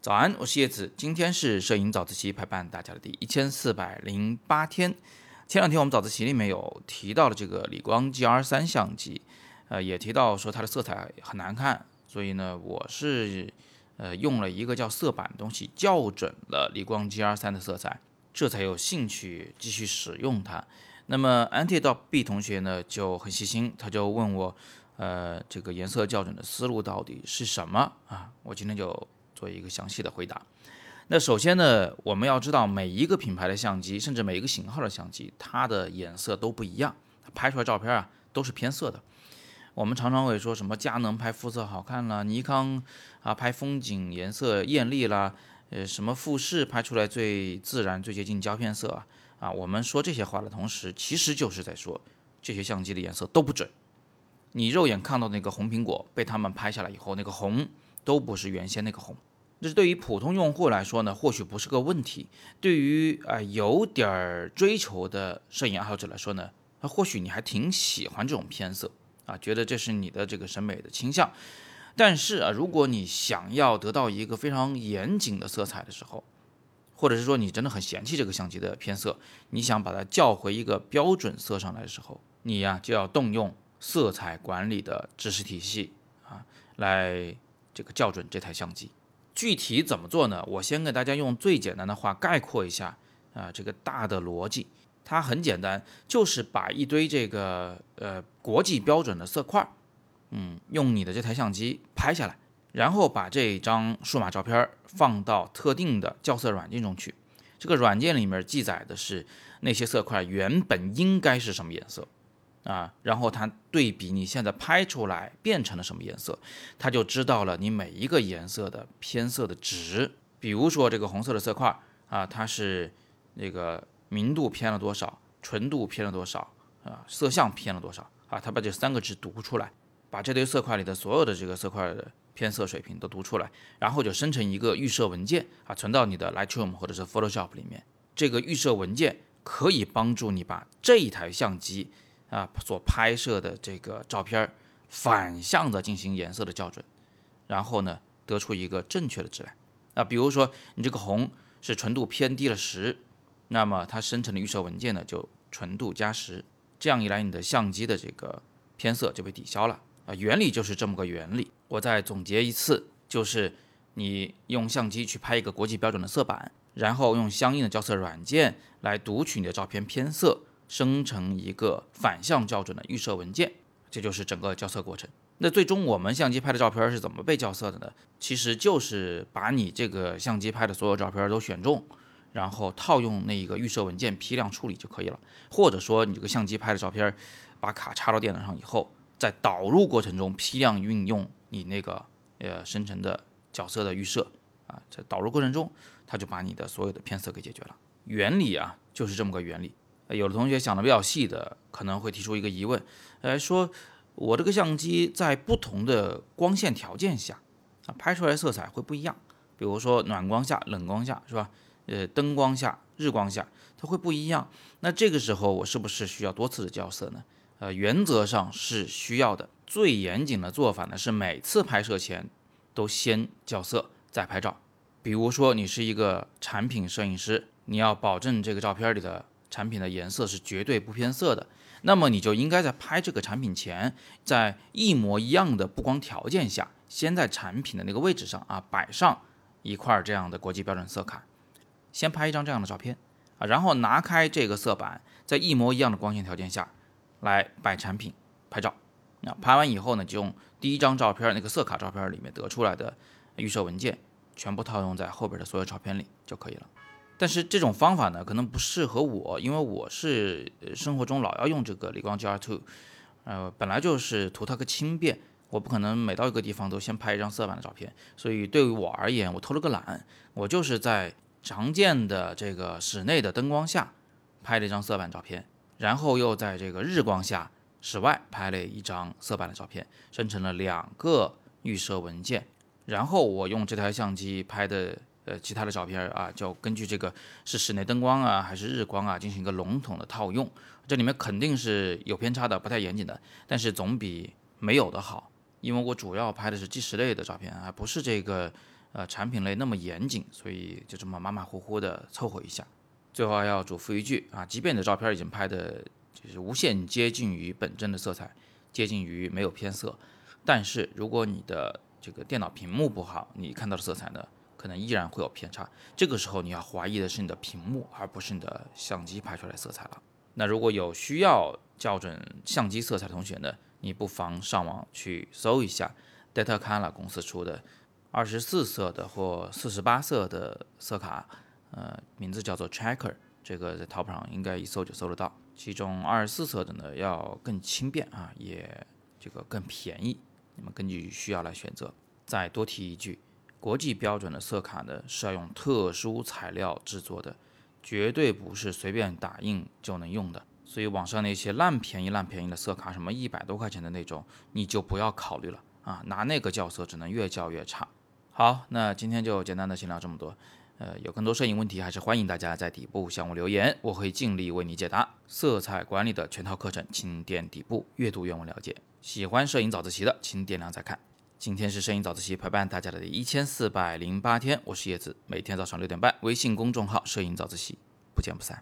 早安，我是叶子。今天是摄影早自习陪伴大家的第一千四百零八天。前两天我们早自习里面有提到了这个理光 GR 三相机，呃，也提到说它的色彩很难看，所以呢，我是呃用了一个叫色板的东西校准了理光 GR 三的色彩，这才有兴趣继续使用它。那么 Anti 到 B 同学呢就很细心，他就问我。呃，这个颜色校准的思路到底是什么啊？我今天就做一个详细的回答。那首先呢，我们要知道每一个品牌的相机，甚至每一个型号的相机，它的颜色都不一样，拍出来照片啊都是偏色的。我们常常会说什么佳能拍肤色好看了，尼康啊拍风景颜色艳丽啦，呃，什么富士拍出来最自然、最接近胶片色啊啊。我们说这些话的同时，其实就是在说这些相机的颜色都不准。你肉眼看到那个红苹果被他们拍下来以后，那个红都不是原先那个红。这是对于普通用户来说呢，或许不是个问题。对于啊有点儿追求的摄影爱好者来说呢，那或许你还挺喜欢这种偏色啊，觉得这是你的这个审美的倾向。但是啊，如果你想要得到一个非常严谨的色彩的时候，或者是说你真的很嫌弃这个相机的偏色，你想把它校回一个标准色上来的时候，你呀就要动用。色彩管理的知识体系啊，来这个校准这台相机。具体怎么做呢？我先给大家用最简单的话概括一下啊，这个大的逻辑，它很简单，就是把一堆这个呃国际标准的色块，嗯，用你的这台相机拍下来，然后把这张数码照片放到特定的校色软件中去。这个软件里面记载的是那些色块原本应该是什么颜色。啊，然后它对比你现在拍出来变成了什么颜色，它就知道了你每一个颜色的偏色的值。比如说这个红色的色块啊，它是那个明度偏了多少，纯度偏了多少啊，色相偏了多少啊，它把这三个值读出来，把这堆色块里的所有的这个色块的偏色水平都读出来，然后就生成一个预设文件啊，存到你的 Lightroom 或者是 Photoshop 里面。这个预设文件可以帮助你把这一台相机。啊，所拍摄的这个照片反向的进行颜色的校准，然后呢，得出一个正确的质量。啊，比如说你这个红是纯度偏低了十，那么它生成的预设文件呢就纯度加十，这样一来你的相机的这个偏色就被抵消了。啊，原理就是这么个原理。我再总结一次，就是你用相机去拍一个国际标准的色板，然后用相应的校色软件来读取你的照片偏色。生成一个反向校准的预设文件，这就是整个校色过程。那最终我们相机拍的照片是怎么被校色的呢？其实就是把你这个相机拍的所有照片都选中，然后套用那一个预设文件批量处理就可以了。或者说你这个相机拍的照片，把卡插到电脑上以后，在导入过程中批量运用你那个呃生成的角色的预设啊，在导入过程中，它就把你的所有的偏色给解决了。原理啊，就是这么个原理。有的同学想的比较细的，可能会提出一个疑问，呃，说我这个相机在不同的光线条件下，啊，拍出来色彩会不一样。比如说暖光下、冷光下，是吧？呃，灯光下、日光下，它会不一样。那这个时候我是不是需要多次的校色呢？呃，原则上是需要的。最严谨的做法呢，是每次拍摄前都先校色再拍照。比如说你是一个产品摄影师，你要保证这个照片里的。产品的颜色是绝对不偏色的，那么你就应该在拍这个产品前，在一模一样的布光条件下，先在产品的那个位置上啊摆上一块这样的国际标准色卡，先拍一张这样的照片啊，然后拿开这个色板，在一模一样的光线条件下来摆产品拍照。那拍完以后呢，就用第一张照片那个色卡照片里面得出来的预设文件，全部套用在后边的所有照片里就可以了。但是这种方法呢，可能不适合我，因为我是生活中老要用这个理光 GR2，呃，本来就是图它个轻便，我不可能每到一个地方都先拍一张色板的照片，所以对于我而言，我偷了个懒，我就是在常见的这个室内的灯光下拍了一张色板照片，然后又在这个日光下室外拍了一张色板的照片，生成了两个预设文件，然后我用这台相机拍的。呃，其他的照片啊，就根据这个是室内灯光啊，还是日光啊，进行一个笼统的套用。这里面肯定是有偏差的，不太严谨的，但是总比没有的好。因为我主要拍的是纪实类的照片，还不是这个呃产品类那么严谨，所以就这么马马虎虎的凑合一下。最后要嘱咐一句啊，即便你的照片已经拍的就是无限接近于本真的色彩，接近于没有偏色，但是如果你的这个电脑屏幕不好，你看到的色彩呢，可能依然会有偏差。这个时候你要怀疑的是你的屏幕，而不是你的相机拍出来色彩了。那如果有需要校准相机色彩同学呢，你不妨上网去搜一下 Datacolor 公司出的二十四色的或四十八色的色卡。呃，名字叫做 Checker，这个在淘宝上应该一搜就搜得到。其中二十四色的呢要更轻便啊，也这个更便宜。你们根据需要来选择。再多提一句，国际标准的色卡呢是要用特殊材料制作的，绝对不是随便打印就能用的。所以网上那些烂便宜烂便宜的色卡，什么一百多块钱的那种，你就不要考虑了啊，拿那个校色只能越校越差。好，那今天就简单的先聊这么多。呃，有更多摄影问题，还是欢迎大家在底部向我留言，我会尽力为你解答。色彩管理的全套课程，请点底部阅读原文了解。喜欢摄影早自习的，请点亮再看。今天是摄影早自习陪伴大家的第一千四百零八天，我是叶子，每天早上六点半，微信公众号“摄影早自习”，不见不散。